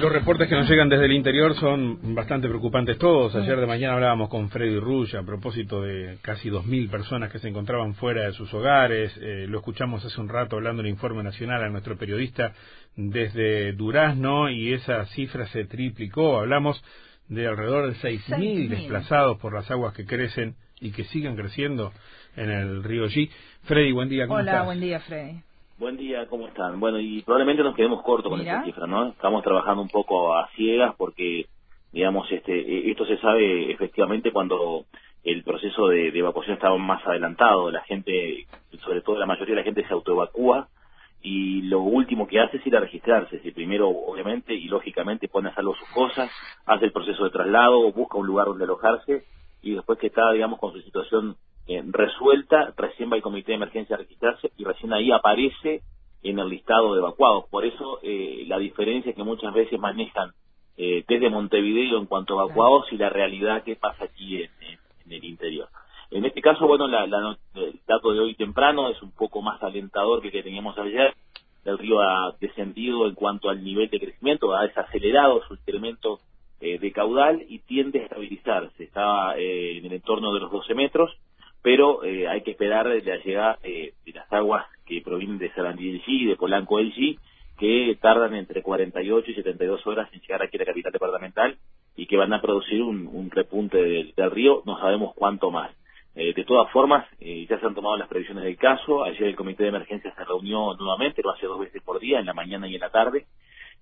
Los reportes que nos llegan desde el interior son bastante preocupantes todos. Ayer de mañana hablábamos con Freddy Rush a propósito de casi 2.000 personas que se encontraban fuera de sus hogares. Eh, lo escuchamos hace un rato hablando en el informe nacional a nuestro periodista desde Durazno y esa cifra se triplicó. Hablamos de alrededor de 6.000 desplazados por las aguas que crecen y que siguen creciendo en el río G. Freddy, buen día. ¿cómo Hola, buen día, Freddy. Buen día, ¿cómo están? Bueno, y probablemente nos quedemos cortos con esta cifra, ¿no? Estamos trabajando un poco a ciegas porque, digamos, este, e, esto se sabe efectivamente cuando el proceso de, evacuación estaba más adelantado. La gente, sobre todo la mayoría de la gente se autoevacúa y lo último que hace es ir a registrarse. Si primero, obviamente, y lógicamente pone a salvo sus cosas, hace el proceso de traslado, busca un lugar donde alojarse y después que está, digamos, con su situación eh, resuelta, recién va el comité de emergencia a registrarse y recién ahí aparece en el listado de evacuados. Por eso eh, la diferencia que muchas veces manejan eh, desde Montevideo en cuanto a evacuados y la realidad que pasa aquí en, el interior. En este caso, bueno, la, el dato de hoy temprano es un poco más alentador que el que teníamos ayer. El río ha descendido en cuanto al nivel de crecimiento, ha desacelerado su incremento de caudal y tiende a estabilizarse. Está en el entorno de los 12 metros pero eh, hay que esperar la llegada de las aguas que provienen de Sarandí del G, de Polanco del G, que tardan entre 48 y 72 horas en llegar aquí a la capital departamental y que van a producir un, repunte del, río, no sabemos cuánto más. Eh, de todas formas, eh, ya se han tomado las previsiones del caso, ayer el comité de emergencia se reunió nuevamente, lo hace dos veces por día, en la mañana y en la tarde,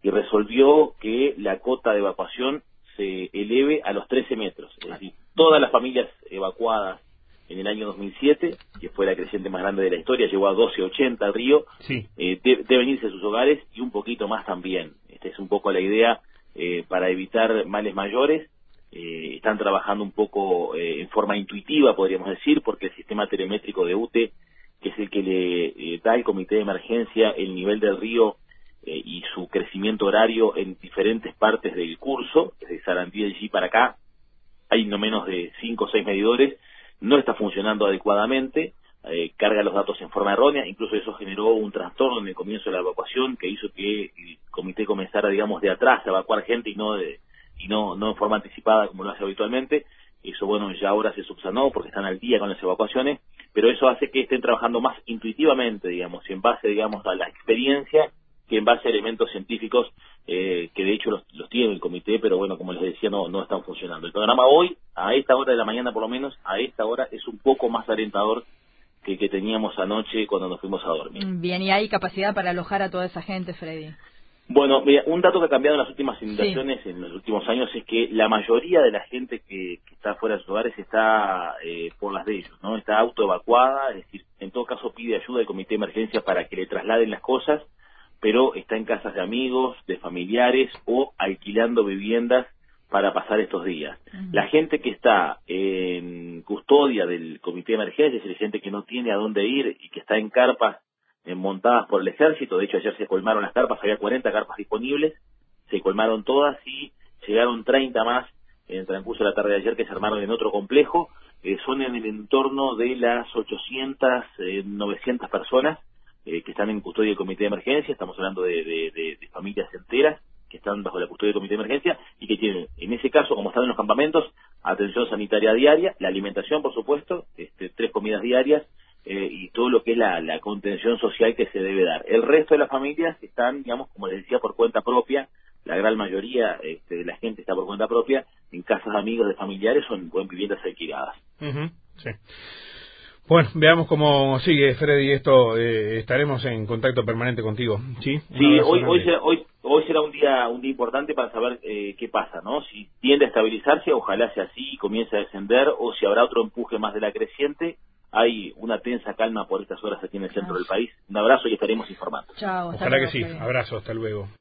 y resolvió que la cota de evacuación se eleve a los 13 metros, es decir, todas las familias evacuadas en el año 2007, que fue la creciente más grande de la historia, llegó a 12.80 el río, sí. eh, deben irse a sus hogares y un poquito más también. Esta es un poco la idea eh, para evitar males mayores. Eh, están trabajando un poco eh, en forma intuitiva, podríamos decir, porque el sistema telemétrico de UTE, que es el que le da al comité de emergencia el nivel del río y su crecimiento horario en diferentes partes del curso, desde Sarandí del G para acá, hay no menos de 5 o 6 medidores, no está funcionando adecuadamente, eh, carga los datos en forma errónea, incluso eso generó un trastorno en el comienzo de la evacuación que hizo que el comité comenzara, digamos, de atrás a evacuar gente y no de, y no, no en forma anticipada como lo hace habitualmente. Eso, bueno, ya ahora se subsanó porque están al día con las evacuaciones, pero eso hace que estén trabajando más intuitivamente, digamos, y en base, digamos, a la experiencia que en base a elementos científicos eh, que de hecho los, tiene el comité, pero bueno, como les decía, no, no están funcionando. El programa hoy, a esta hora de la mañana por lo menos, a esta hora es un poco más alentador que que teníamos anoche cuando nos fuimos a dormir. Bien, ¿y hay capacidad para alojar a toda esa gente, Freddy? Bueno, mira, un dato que ha cambiado en las últimas inundaciones en los últimos años es que la mayoría de la gente que, está fuera de sus hogares está eh, por las de ellos, ¿no? Está autoevacuada, es decir, en todo caso pide ayuda del comité de emergencia para que le trasladen las cosas pero está en casas de amigos, de familiares o alquilando viviendas para pasar estos días. La gente que está en custodia del comité de emergencia, es decir, gente que no tiene a dónde ir y que está en carpas montadas por el ejército, de hecho ayer se colmaron las carpas, había 40 carpas disponibles, se colmaron todas y llegaron 30 más en el transcurso de la tarde de ayer que se armaron en otro complejo, eh, son en el entorno de las 800, 900 personas eh, que están en custodia del comité de emergencia, estamos hablando de, familias enteras que están bajo la custodia del comité de emergencia y que tienen, en ese caso, como están en los campamentos, atención sanitaria diaria, la alimentación, por supuesto, este, tres comidas diarias eh, y todo lo que es la, contención social que se debe dar. El resto de las familias están, digamos, como les decía, por cuenta propia, la gran mayoría este, de la gente está por cuenta propia en casas de amigos, de familiares o en, viviendas alquiladas. sí. Bueno, veamos cómo sigue, Freddy, esto. Eh, estaremos en contacto permanente contigo, ¿sí? Sí, hoy, hoy, será, hoy, hoy será un día un día importante para saber eh, qué pasa, ¿no? Si tiende a estabilizarse, ojalá sea así y comience a descender, o si habrá otro empuje más de la creciente. Hay una tensa calma por estas horas aquí en el centro del país. Un abrazo y estaremos informando. Chao. Ojalá que sí. Abrazo, hasta luego.